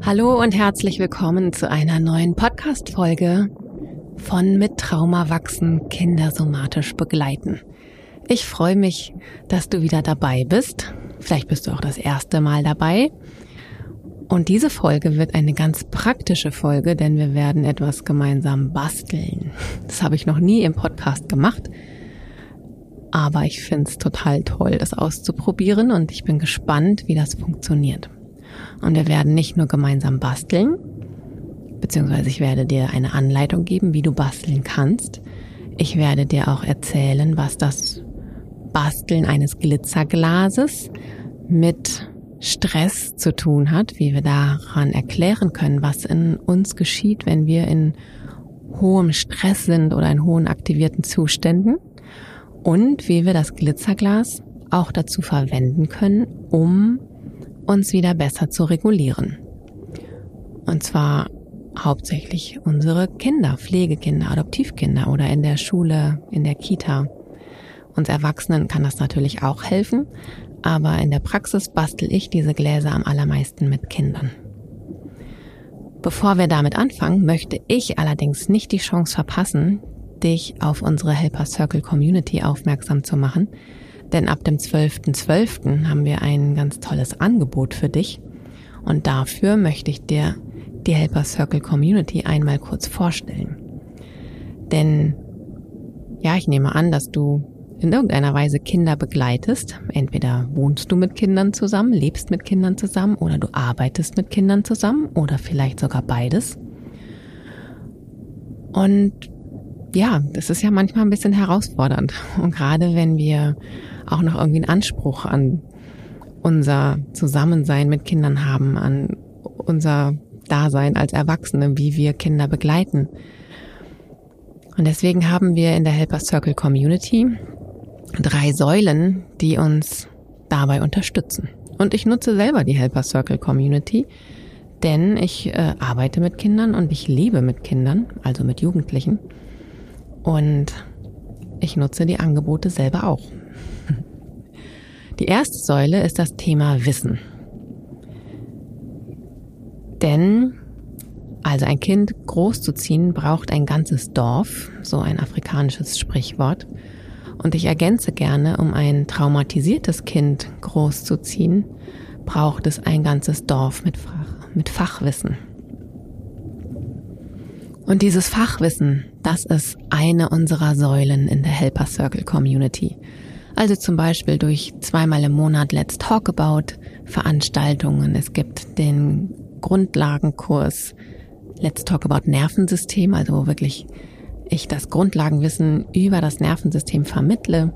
Hallo und herzlich willkommen zu einer neuen Podcast-Folge von Mit Trauma wachsen, Kinder somatisch begleiten. Ich freue mich, dass du wieder dabei bist. Vielleicht bist du auch das erste Mal dabei. Und diese Folge wird eine ganz praktische Folge, denn wir werden etwas gemeinsam basteln. Das habe ich noch nie im Podcast gemacht. Aber ich finde es total toll, das auszuprobieren und ich bin gespannt, wie das funktioniert. Und wir werden nicht nur gemeinsam basteln, beziehungsweise ich werde dir eine Anleitung geben, wie du basteln kannst. Ich werde dir auch erzählen, was das Basteln eines Glitzerglases mit Stress zu tun hat, wie wir daran erklären können, was in uns geschieht, wenn wir in hohem Stress sind oder in hohen aktivierten Zuständen und wie wir das Glitzerglas auch dazu verwenden können, um uns wieder besser zu regulieren. Und zwar hauptsächlich unsere Kinder, Pflegekinder, Adoptivkinder oder in der Schule, in der Kita. Uns Erwachsenen kann das natürlich auch helfen, aber in der Praxis bastel ich diese Gläser am allermeisten mit Kindern. Bevor wir damit anfangen, möchte ich allerdings nicht die Chance verpassen, dich auf unsere Helper Circle Community aufmerksam zu machen, denn ab dem 12.12. .12. haben wir ein ganz tolles Angebot für dich und dafür möchte ich dir die Helper Circle Community einmal kurz vorstellen. Denn ja, ich nehme an, dass du in irgendeiner Weise Kinder begleitest. Entweder wohnst du mit Kindern zusammen, lebst mit Kindern zusammen oder du arbeitest mit Kindern zusammen oder vielleicht sogar beides. Und ja, das ist ja manchmal ein bisschen herausfordernd. Und gerade wenn wir auch noch irgendwie einen Anspruch an unser Zusammensein mit Kindern haben, an unser Dasein als Erwachsene, wie wir Kinder begleiten. Und deswegen haben wir in der Helper Circle Community drei Säulen, die uns dabei unterstützen. Und ich nutze selber die Helper Circle Community, denn ich äh, arbeite mit Kindern und ich lebe mit Kindern, also mit Jugendlichen. Und ich nutze die Angebote selber auch. Die erste Säule ist das Thema Wissen. Denn also ein Kind großzuziehen braucht ein ganzes Dorf, so ein afrikanisches Sprichwort. Und ich ergänze gerne, um ein traumatisiertes Kind großzuziehen, braucht es ein ganzes Dorf mit, Fach, mit Fachwissen. Und dieses Fachwissen, das ist eine unserer Säulen in der Helper Circle Community. Also zum Beispiel durch zweimal im Monat Let's Talk About Veranstaltungen. Es gibt den Grundlagenkurs Let's Talk About Nervensystem, also wo wirklich ich das Grundlagenwissen über das Nervensystem vermittle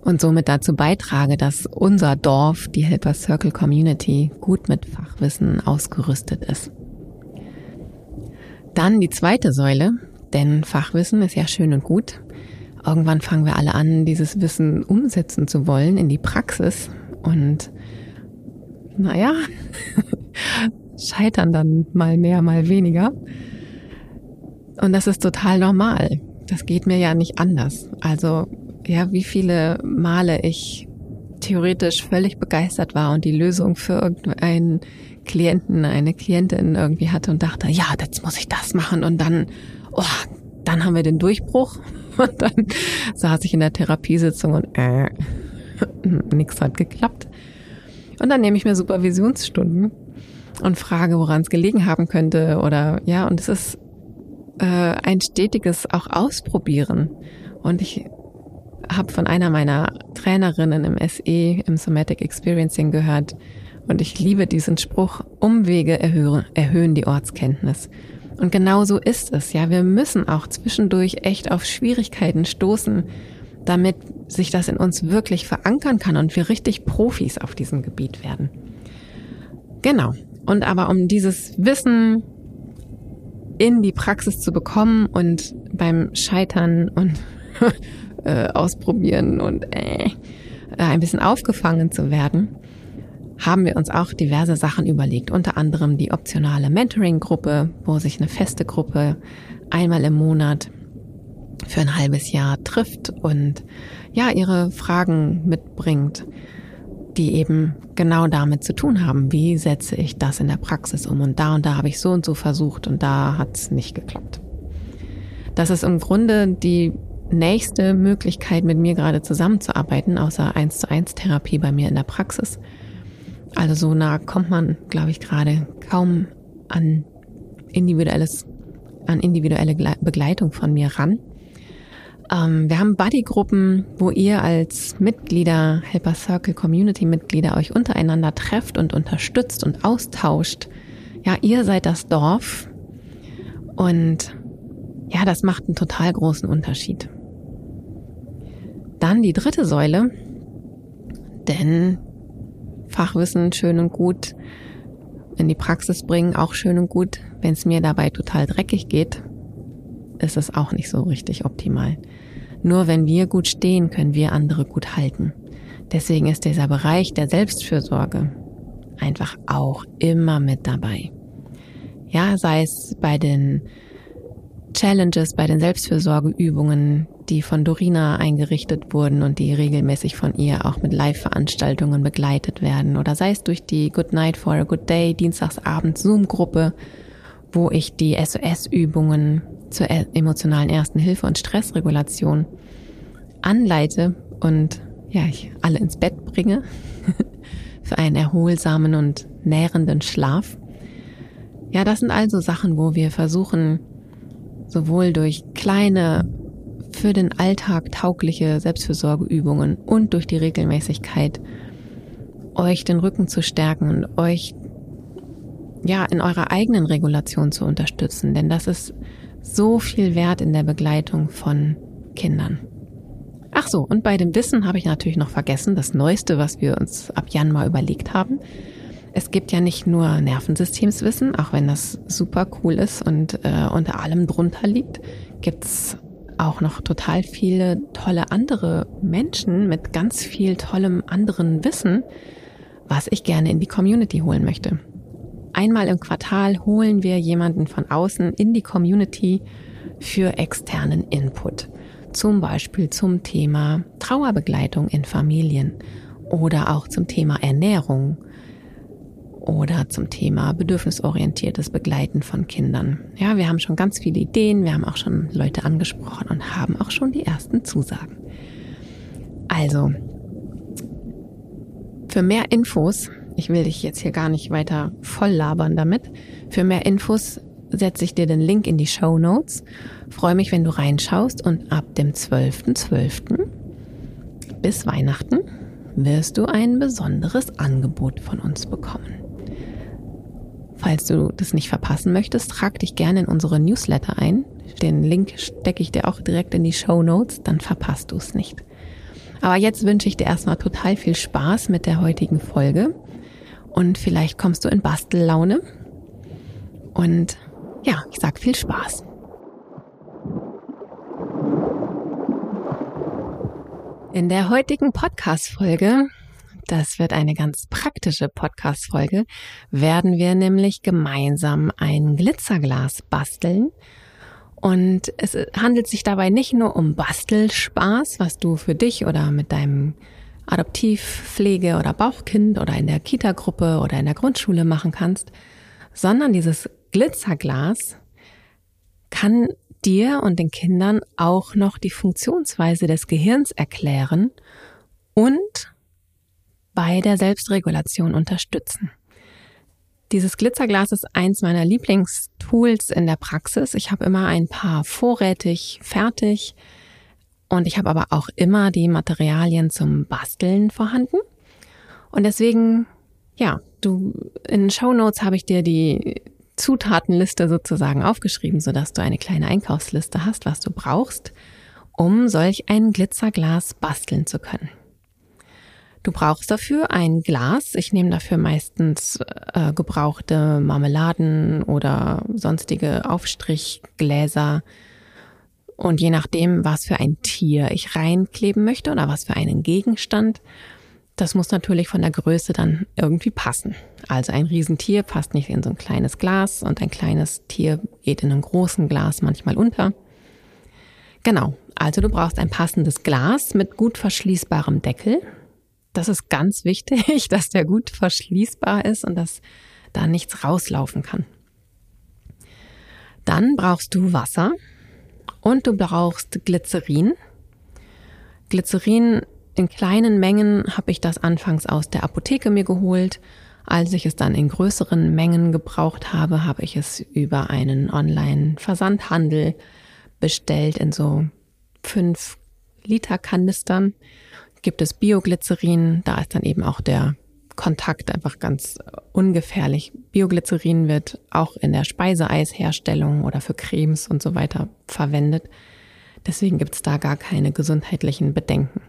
und somit dazu beitrage, dass unser Dorf, die Helper Circle Community, gut mit Fachwissen ausgerüstet ist. Dann die zweite Säule, denn Fachwissen ist ja schön und gut. Irgendwann fangen wir alle an, dieses Wissen umsetzen zu wollen in die Praxis und naja, scheitern dann mal mehr, mal weniger. Und das ist total normal. Das geht mir ja nicht anders. Also, ja, wie viele Male ich theoretisch völlig begeistert war und die Lösung für irgendeinen Klienten, eine Klientin irgendwie hatte und dachte, ja, jetzt muss ich das machen und dann, oh, dann haben wir den Durchbruch und dann saß ich in der Therapiesitzung und äh, nichts hat geklappt. Und dann nehme ich mir Supervisionsstunden und frage, woran es gelegen haben könnte oder ja, und es ist äh, ein stetiges auch Ausprobieren. Und ich habe von einer meiner Trainerinnen im SE, im Somatic Experiencing gehört, und ich liebe diesen Spruch, Umwege erhöhen, erhöhen die Ortskenntnis. Und genau so ist es, ja. Wir müssen auch zwischendurch echt auf Schwierigkeiten stoßen, damit sich das in uns wirklich verankern kann und wir richtig Profis auf diesem Gebiet werden. Genau. Und aber um dieses Wissen in die Praxis zu bekommen und beim Scheitern und äh, ausprobieren und äh, ein bisschen aufgefangen zu werden, haben wir uns auch diverse Sachen überlegt, unter anderem die optionale Mentoring-Gruppe, wo sich eine feste Gruppe einmal im Monat für ein halbes Jahr trifft und ja, ihre Fragen mitbringt. die eben genau damit zu tun haben. Wie setze ich das in der Praxis um? Und da und da habe ich so und so versucht und da hat es nicht geklappt. Das ist im Grunde die nächste Möglichkeit, mit mir gerade zusammenzuarbeiten, außer 1 zu 1 Therapie bei mir in der Praxis. Also so nah kommt man, glaube ich, gerade kaum an individuelles, an individuelle Begleitung von mir ran. Ähm, wir haben Buddy-Gruppen, wo ihr als Mitglieder, Helper Circle Community Mitglieder euch untereinander trefft und unterstützt und austauscht. Ja, ihr seid das Dorf und ja, das macht einen total großen Unterschied. Dann die dritte Säule, denn Fachwissen schön und gut in die Praxis bringen, auch schön und gut. Wenn es mir dabei total dreckig geht, ist es auch nicht so richtig optimal. Nur wenn wir gut stehen, können wir andere gut halten. Deswegen ist dieser Bereich der Selbstfürsorge einfach auch immer mit dabei. Ja, sei es bei den Challenges, bei den Selbstfürsorgeübungen, die von Dorina eingerichtet wurden und die regelmäßig von ihr auch mit Live-Veranstaltungen begleitet werden. Oder sei es durch die Good Night for a Good Day Dienstagsabend Zoom-Gruppe, wo ich die SOS-Übungen zur e- emotionalen Ersten Hilfe und Stressregulation anleite und ja, ich alle ins Bett bringe für einen erholsamen und nährenden Schlaf. Ja, das sind also Sachen, wo wir versuchen, sowohl durch kleine, für den Alltag taugliche Selbstfürsorgeübungen und durch die Regelmäßigkeit euch den Rücken zu stärken und euch ja in eurer eigenen Regulation zu unterstützen, denn das ist so viel wert in der Begleitung von Kindern. Ach so, und bei dem Wissen habe ich natürlich noch vergessen, das Neueste, was wir uns ab Januar überlegt haben. Es gibt ja nicht nur Nervensystemswissen, auch wenn das super cool ist und äh, unter allem drunter liegt, gibt's auch noch total viele tolle andere Menschen mit ganz viel tollem anderen Wissen, was ich gerne in die Community holen möchte. Einmal im Quartal holen wir jemanden von außen in die Community für externen Input. Zum Beispiel zum Thema Trauerbegleitung in Familien oder auch zum Thema Ernährung oder zum Thema bedürfnisorientiertes Begleiten von Kindern. Ja, wir haben schon ganz viele Ideen, wir haben auch schon Leute angesprochen und haben auch schon die ersten Zusagen. Also, für mehr Infos ich will dich jetzt hier gar nicht weiter voll labern damit. Für mehr Infos setze ich dir den Link in die Show Notes. Freue mich, wenn du reinschaust und ab dem 12.12. .12. bis Weihnachten wirst du ein besonderes Angebot von uns bekommen. Falls du das nicht verpassen möchtest, trag dich gerne in unsere Newsletter ein. Den Link stecke ich dir auch direkt in die Show Notes, dann verpasst du es nicht. Aber jetzt wünsche ich dir erstmal total viel Spaß mit der heutigen Folge und vielleicht kommst du in Bastellaune. Und ja, ich sag viel Spaß. In der heutigen Podcast-Folge, das wird eine ganz praktische Podcast-Folge, werden wir nämlich gemeinsam ein Glitzerglas basteln. Und es handelt sich dabei nicht nur um Bastelspaß, was du für dich oder mit deinem Adoptivpflege oder Bauchkind oder in der Kita-Gruppe oder in der Grundschule machen kannst, sondern dieses Glitzerglas kann dir und den Kindern auch noch die Funktionsweise des Gehirns erklären und bei der Selbstregulation unterstützen. Dieses Glitzerglas ist eins meiner Lieblingstools in der Praxis. Ich habe immer ein paar vorrätig, fertig, und ich habe aber auch immer die Materialien zum Basteln vorhanden. Und deswegen, ja, du, in Show Notes habe ich dir die Zutatenliste sozusagen aufgeschrieben, sodass du eine kleine Einkaufsliste hast, was du brauchst, um solch ein Glitzerglas basteln zu können. Du brauchst dafür ein Glas. Ich nehme dafür meistens äh, gebrauchte Marmeladen oder sonstige Aufstrichgläser und je nachdem, was für ein Tier ich reinkleben möchte oder was für einen Gegenstand, das muss natürlich von der Größe dann irgendwie passen. Also ein Riesentier passt nicht in so ein kleines Glas und ein kleines Tier geht in einem großen Glas manchmal unter. Genau, also du brauchst ein passendes Glas mit gut verschließbarem Deckel. Das ist ganz wichtig, dass der gut verschließbar ist und dass da nichts rauslaufen kann. Dann brauchst du Wasser und du brauchst Glycerin. Glycerin in kleinen Mengen habe ich das anfangs aus der Apotheke mir geholt. Als ich es dann in größeren Mengen gebraucht habe, habe ich es über einen Online-Versandhandel bestellt in so fünf Liter Kanistern. Gibt es Bioglycerin, da ist dann eben auch der Kontakt einfach ganz ungefährlich. Bioglycerin wird auch in der Speiseeisherstellung oder für Cremes und so weiter verwendet. Deswegen gibt es da gar keine gesundheitlichen Bedenken.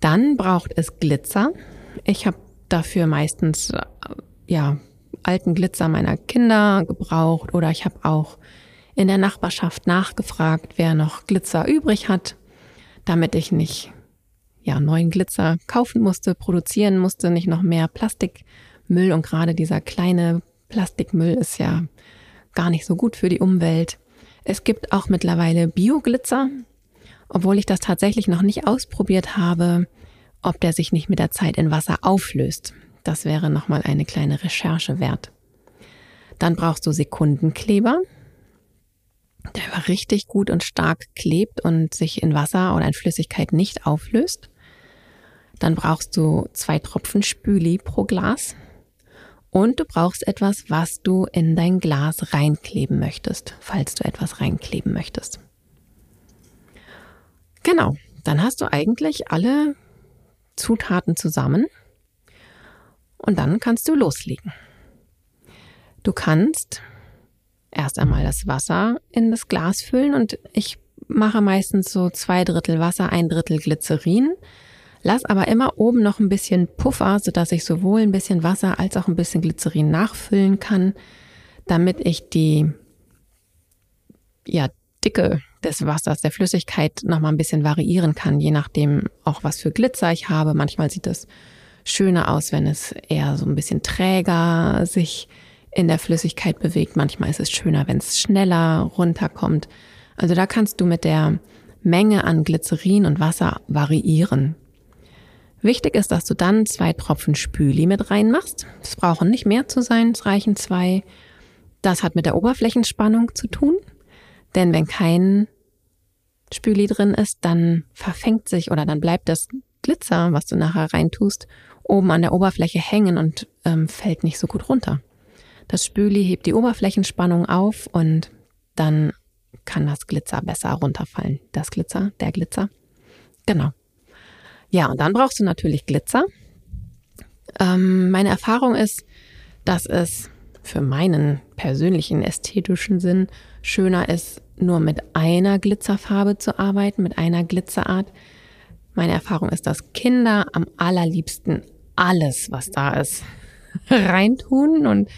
Dann braucht es Glitzer. Ich habe dafür meistens äh, ja alten Glitzer meiner Kinder gebraucht oder ich habe auch in der Nachbarschaft nachgefragt, wer noch Glitzer übrig hat, damit ich nicht ja neuen Glitzer kaufen musste, produzieren musste, nicht noch mehr Plastikmüll und gerade dieser kleine Plastikmüll ist ja gar nicht so gut für die Umwelt. Es gibt auch mittlerweile Bioglitzer, obwohl ich das tatsächlich noch nicht ausprobiert habe, ob der sich nicht mit der Zeit in Wasser auflöst. Das wäre nochmal eine kleine Recherche wert. Dann brauchst du Sekundenkleber, der richtig gut und stark klebt und sich in Wasser oder in Flüssigkeit nicht auflöst. Dann brauchst du zwei Tropfen Spüli pro Glas. Und du brauchst etwas, was du in dein Glas reinkleben möchtest, falls du etwas reinkleben möchtest. Genau, dann hast du eigentlich alle Zutaten zusammen und dann kannst du loslegen. Du kannst erst einmal das Wasser in das Glas füllen und ich mache meistens so zwei Drittel Wasser, ein Drittel Glycerin. Lass aber immer oben noch ein bisschen Puffer, sodass ich sowohl ein bisschen Wasser als auch ein bisschen Glycerin nachfüllen kann, damit ich die ja, Dicke des Wassers, der Flüssigkeit noch mal ein bisschen variieren kann, je nachdem auch was für Glitzer ich habe. Manchmal sieht es schöner aus, wenn es eher so ein bisschen träger sich in der Flüssigkeit bewegt. Manchmal ist es schöner, wenn es schneller runterkommt. Also da kannst du mit der Menge an Glycerin und Wasser variieren. Wichtig ist, dass du dann zwei Tropfen Spüli mit reinmachst. Es brauchen nicht mehr zu sein, es reichen zwei. Das hat mit der Oberflächenspannung zu tun. Denn wenn kein Spüli drin ist, dann verfängt sich oder dann bleibt das Glitzer, was du nachher reintust, oben an der Oberfläche hängen und ähm, fällt nicht so gut runter. Das Spüli hebt die Oberflächenspannung auf und dann kann das Glitzer besser runterfallen. Das Glitzer, der Glitzer. Genau. Ja, und dann brauchst du natürlich Glitzer. Ähm, meine Erfahrung ist, dass es für meinen persönlichen ästhetischen Sinn schöner ist, nur mit einer Glitzerfarbe zu arbeiten, mit einer Glitzerart. Meine Erfahrung ist, dass Kinder am allerliebsten alles, was da ist, reintun und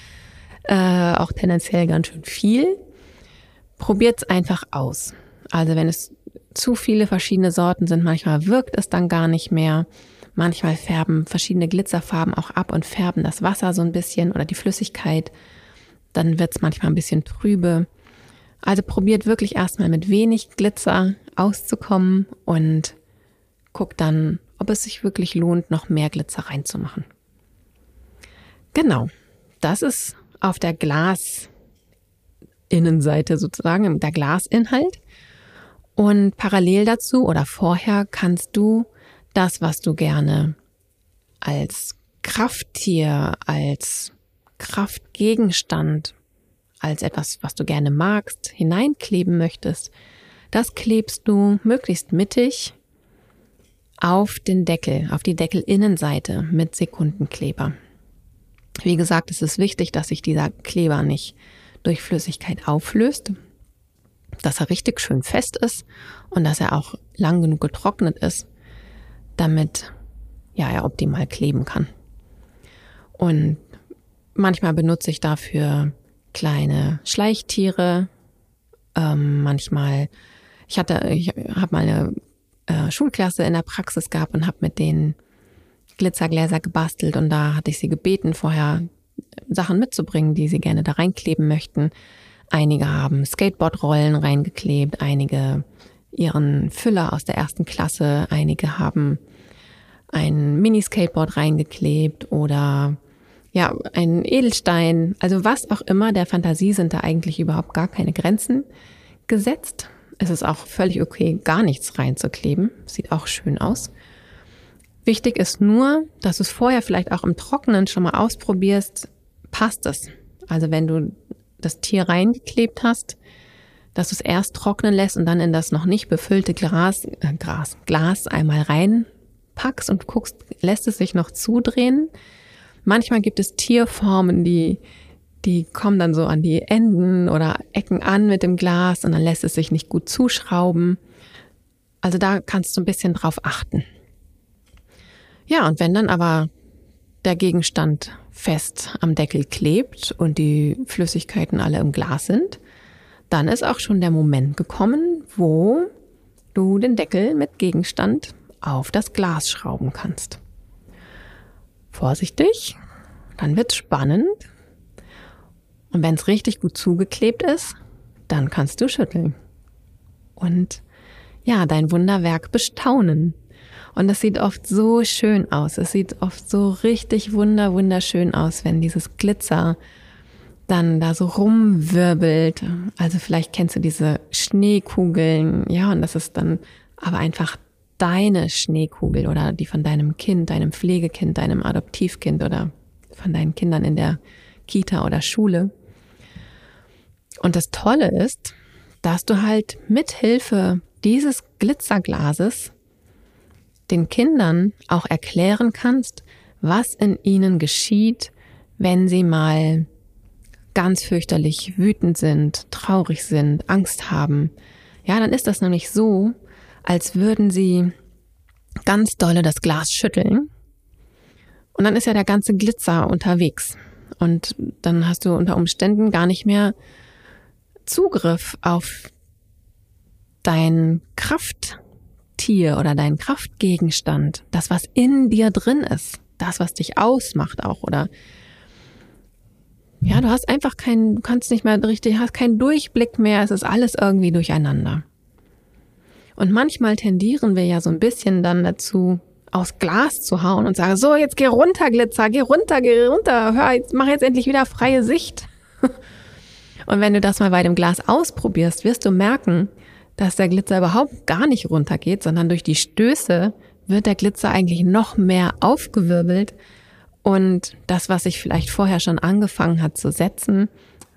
äh, auch tendenziell ganz schön viel. Probiert es einfach aus. Also wenn es zu viele verschiedene Sorten sind, manchmal wirkt es dann gar nicht mehr. Manchmal färben verschiedene Glitzerfarben auch ab und färben das Wasser so ein bisschen oder die Flüssigkeit. Dann wird es manchmal ein bisschen trübe. Also probiert wirklich erstmal mit wenig Glitzer auszukommen und guckt dann, ob es sich wirklich lohnt, noch mehr Glitzer reinzumachen. Genau, das ist auf der Glasinnenseite sozusagen, der Glasinhalt. Und parallel dazu oder vorher kannst du das, was du gerne als Krafttier, als Kraftgegenstand als etwas, was du gerne magst, hineinkleben möchtest, das klebst du möglichst mittig auf den Deckel, auf die Deckelinnenseite mit Sekundenkleber. Wie gesagt, es ist wichtig, dass sich dieser Kleber nicht durch Flüssigkeit auflöst, dass er richtig schön fest ist und dass er auch lang genug getrocknet ist, damit ja, er optimal kleben kann. Und manchmal benutze ich dafür kleine Schleichtiere. Ähm, manchmal, ich hatte, ich habe mal eine äh, Schulklasse in der Praxis gehabt und habe mit denen Glitzergläser gebastelt und da hatte ich sie gebeten, vorher Sachen mitzubringen, die sie gerne da reinkleben möchten. Einige haben Skateboardrollen reingeklebt, einige ihren Füller aus der ersten Klasse, einige haben ein Mini-Skateboard reingeklebt oder ja, ein Edelstein, also was auch immer, der Fantasie sind da eigentlich überhaupt gar keine Grenzen gesetzt. Es ist auch völlig okay, gar nichts reinzukleben. Sieht auch schön aus. Wichtig ist nur, dass du es vorher vielleicht auch im Trockenen schon mal ausprobierst, passt es. Also wenn du das Tier reingeklebt hast, dass du es erst trocknen lässt und dann in das noch nicht befüllte Glas, äh, Gras, Glas einmal reinpackst und guckst, lässt es sich noch zudrehen. Manchmal gibt es Tierformen, die, die kommen dann so an die Enden oder Ecken an mit dem Glas und dann lässt es sich nicht gut zuschrauben. Also da kannst du ein bisschen drauf achten. Ja, und wenn dann aber der Gegenstand fest am Deckel klebt und die Flüssigkeiten alle im Glas sind, dann ist auch schon der Moment gekommen, wo du den Deckel mit Gegenstand auf das Glas schrauben kannst. Vorsichtig, dann wird's spannend. Und wenn es richtig gut zugeklebt ist, dann kannst du schütteln. Und ja, dein Wunderwerk bestaunen. Und es sieht oft so schön aus. Es sieht oft so richtig wunder, wunderschön aus, wenn dieses Glitzer dann da so rumwirbelt. Also vielleicht kennst du diese Schneekugeln, ja, und das ist dann aber einfach deine Schneekugel oder die von deinem Kind, deinem Pflegekind, deinem Adoptivkind oder von deinen Kindern in der Kita oder Schule. Und das Tolle ist, dass du halt mit Hilfe dieses Glitzerglases den Kindern auch erklären kannst, was in ihnen geschieht, wenn sie mal ganz fürchterlich wütend sind, traurig sind, Angst haben. Ja, dann ist das nämlich so, als würden sie ganz dolle das Glas schütteln. Und dann ist ja der ganze Glitzer unterwegs. Und dann hast du unter Umständen gar nicht mehr Zugriff auf dein Kraft, Tier oder dein Kraftgegenstand, das, was in dir drin ist, das, was dich ausmacht auch oder ja, du hast einfach keinen, du kannst nicht mehr richtig, hast keinen Durchblick mehr, es ist alles irgendwie durcheinander. Und manchmal tendieren wir ja so ein bisschen dann dazu, aus Glas zu hauen und sagen, so, jetzt geh runter, Glitzer, geh runter, geh runter, hör, jetzt, mach jetzt endlich wieder freie Sicht. Und wenn du das mal bei dem Glas ausprobierst, wirst du merken, dass der Glitzer überhaupt gar nicht runtergeht, sondern durch die Stöße wird der Glitzer eigentlich noch mehr aufgewirbelt und das, was sich vielleicht vorher schon angefangen hat zu setzen,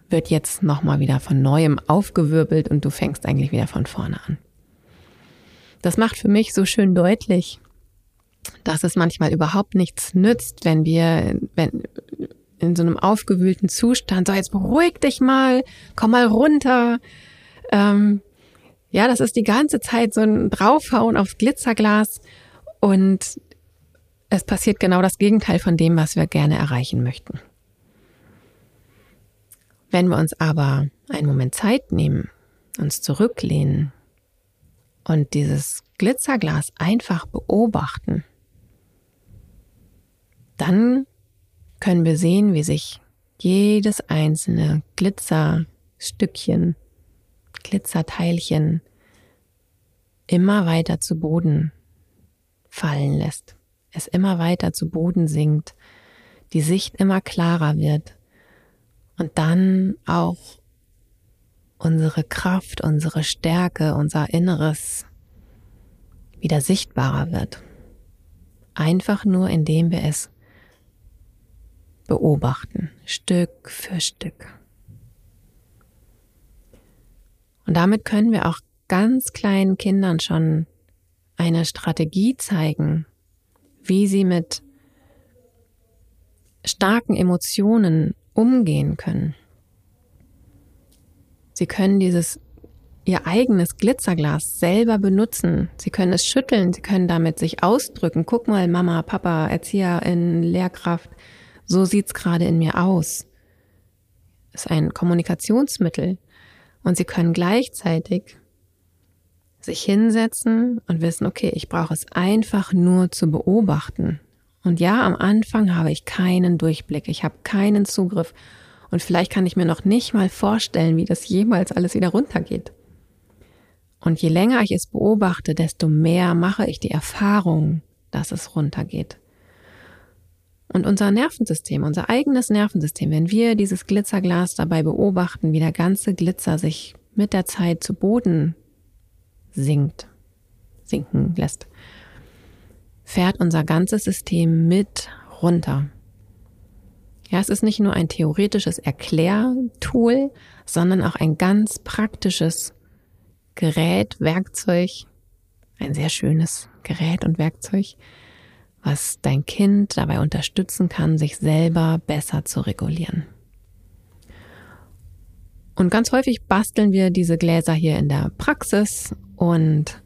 wird jetzt nochmal wieder von neuem aufgewirbelt und du fängst eigentlich wieder von vorne an. Das macht für mich so schön deutlich, dass es manchmal überhaupt nichts nützt, wenn wir, wenn, in so einem aufgewühlten Zustand, so jetzt beruhig dich mal, komm mal runter, ähm, ja, das ist die ganze Zeit so ein Draufhauen aufs Glitzerglas und es passiert genau das Gegenteil von dem, was wir gerne erreichen möchten. Wenn wir uns aber einen Moment Zeit nehmen, uns zurücklehnen und dieses Glitzerglas einfach beobachten, dann können wir sehen, wie sich jedes einzelne Glitzerstückchen Glitzerteilchen immer weiter zu Boden fallen lässt, es immer weiter zu Boden sinkt, die Sicht immer klarer wird und dann auch unsere Kraft, unsere Stärke, unser Inneres wieder sichtbarer wird. Einfach nur, indem wir es beobachten, Stück für Stück. Und damit können wir auch ganz kleinen Kindern schon eine Strategie zeigen, wie sie mit starken Emotionen umgehen können. Sie können dieses ihr eigenes Glitzerglas selber benutzen. Sie können es schütteln, sie können damit sich ausdrücken. Guck mal, Mama, Papa, Erzieherin, Lehrkraft, so sieht's gerade in mir aus. ist ein Kommunikationsmittel. Und sie können gleichzeitig sich hinsetzen und wissen, okay, ich brauche es einfach nur zu beobachten. Und ja, am Anfang habe ich keinen Durchblick, ich habe keinen Zugriff und vielleicht kann ich mir noch nicht mal vorstellen, wie das jemals alles wieder runtergeht. Und je länger ich es beobachte, desto mehr mache ich die Erfahrung, dass es runtergeht. Und unser Nervensystem, unser eigenes Nervensystem, wenn wir dieses Glitzerglas dabei beobachten, wie der ganze Glitzer sich mit der Zeit zu Boden sinkt, sinken lässt, fährt unser ganzes System mit runter. Ja, es ist nicht nur ein theoretisches Erklärtool, sondern auch ein ganz praktisches Gerät, Werkzeug, ein sehr schönes Gerät und Werkzeug, was dein Kind dabei unterstützen kann, sich selber besser zu regulieren. Und ganz häufig basteln wir diese Gläser hier in der Praxis und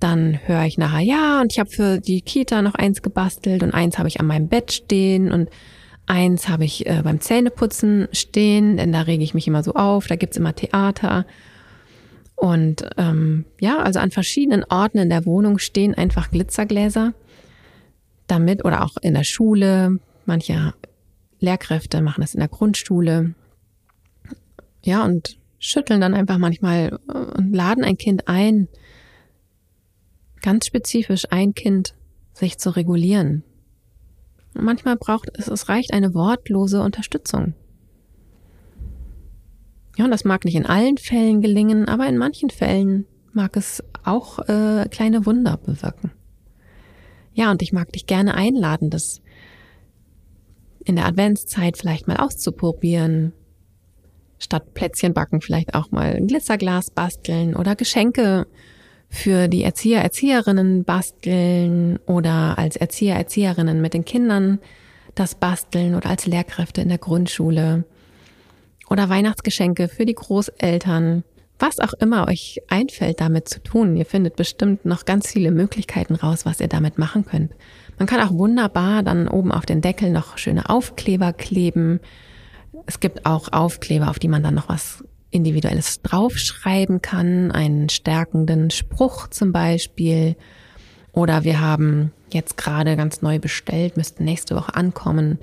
dann höre ich nachher, ja, und ich habe für die Kita noch eins gebastelt und eins habe ich an meinem Bett stehen und eins habe ich äh, beim Zähneputzen stehen, denn da rege ich mich immer so auf, da gibt's immer Theater. Und ähm, ja, also an verschiedenen Orten in der Wohnung stehen einfach Glitzergläser, damit oder auch in der Schule, manche Lehrkräfte machen das in der Grundschule. Ja, und schütteln dann einfach manchmal äh, und laden ein Kind ein, ganz spezifisch ein Kind sich zu regulieren. Und manchmal braucht es, es reicht eine wortlose Unterstützung. Ja, und das mag nicht in allen Fällen gelingen, aber in manchen Fällen mag es auch äh, kleine Wunder bewirken. Ja, und ich mag dich gerne einladen, das in der Adventszeit vielleicht mal auszuprobieren. Statt Plätzchen backen vielleicht auch mal ein Glitzerglas basteln oder Geschenke für die Erzieher, Erzieherinnen basteln oder als Erzieher, Erzieherinnen mit den Kindern das basteln oder als Lehrkräfte in der Grundschule oder Weihnachtsgeschenke für die Großeltern. Was auch immer euch einfällt, damit zu tun. Ihr findet bestimmt noch ganz viele Möglichkeiten raus, was ihr damit machen könnt. Man kann auch wunderbar dann oben auf den Deckel noch schöne Aufkleber kleben. Es gibt auch Aufkleber, auf die man dann noch was Individuelles draufschreiben kann, einen stärkenden Spruch zum Beispiel. Oder wir haben jetzt gerade ganz neu bestellt, müssten nächste Woche ankommen,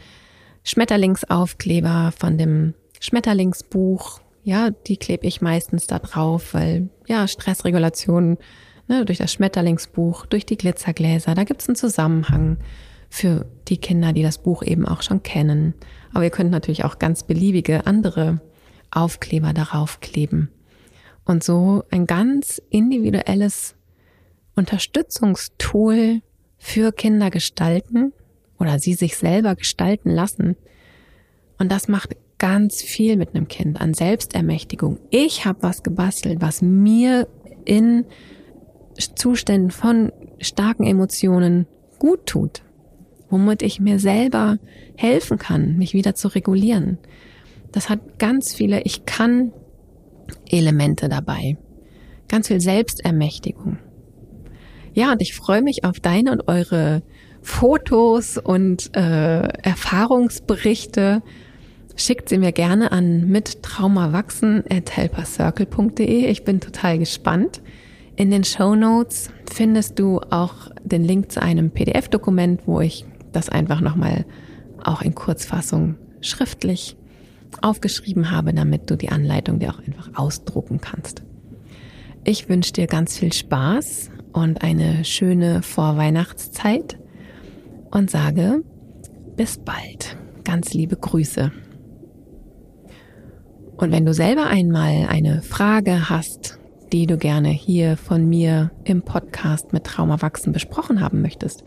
Schmetterlingsaufkleber von dem Schmetterlingsbuch. Ja, die klebe ich meistens da drauf, weil ja, Stressregulation ne, durch das Schmetterlingsbuch, durch die Glitzergläser, da gibt's einen Zusammenhang für die Kinder, die das Buch eben auch schon kennen. Aber ihr könnt natürlich auch ganz beliebige andere Aufkleber darauf kleben. Und so ein ganz individuelles Unterstützungstool für Kinder gestalten oder sie sich selber gestalten lassen. Und das macht ganz viel mit einem Kind an Selbstermächtigung. Ich habe was gebastelt, was mir in Zuständen von starken Emotionen gut tut, womit ich mir selber helfen kann, mich wieder zu regulieren. Das hat ganz viele Ich kann Elemente dabei. Ganz viel Selbstermächtigung. Ja, und ich freue mich auf deine und eure Fotos und äh, Erfahrungsberichte. Schickt sie mir gerne an mittraumawachsen.helpercircle.de. Ich bin total gespannt. In den Show Notes findest du auch den Link zu einem PDF-Dokument, wo ich das einfach nochmal auch in Kurzfassung schriftlich aufgeschrieben habe, damit du die Anleitung dir auch einfach ausdrucken kannst. Ich wünsche dir ganz viel Spaß und eine schöne Vorweihnachtszeit und sage bis bald. Ganz liebe Grüße. Und wenn du selber einmal eine Frage hast, die du gerne hier von mir im Podcast mit Traumawachsen besprochen haben möchtest,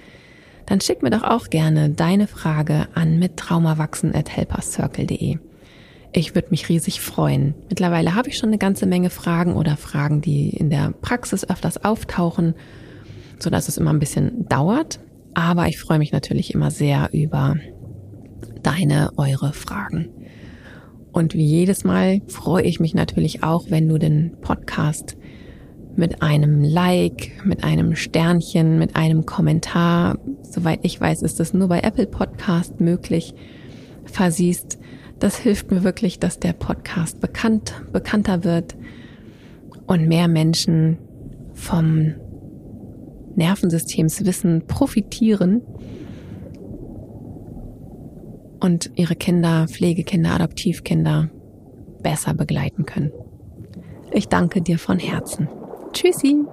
dann schick mir doch auch gerne deine Frage an mittraumawachsen@helpercircle.de. Ich würde mich riesig freuen. Mittlerweile habe ich schon eine ganze Menge Fragen oder Fragen, die in der Praxis öfters auftauchen, so dass es immer ein bisschen dauert. Aber ich freue mich natürlich immer sehr über deine, eure Fragen. Und wie jedes Mal freue ich mich natürlich auch, wenn du den Podcast mit einem Like, mit einem Sternchen, mit einem Kommentar, soweit ich weiß, ist das nur bei Apple Podcast möglich, versiehst. Das hilft mir wirklich, dass der Podcast bekannt, bekannter wird und mehr Menschen vom Nervensystemswissen profitieren und ihre Kinder, Pflegekinder, Adoptivkinder besser begleiten können. Ich danke dir von Herzen. Tschüssi!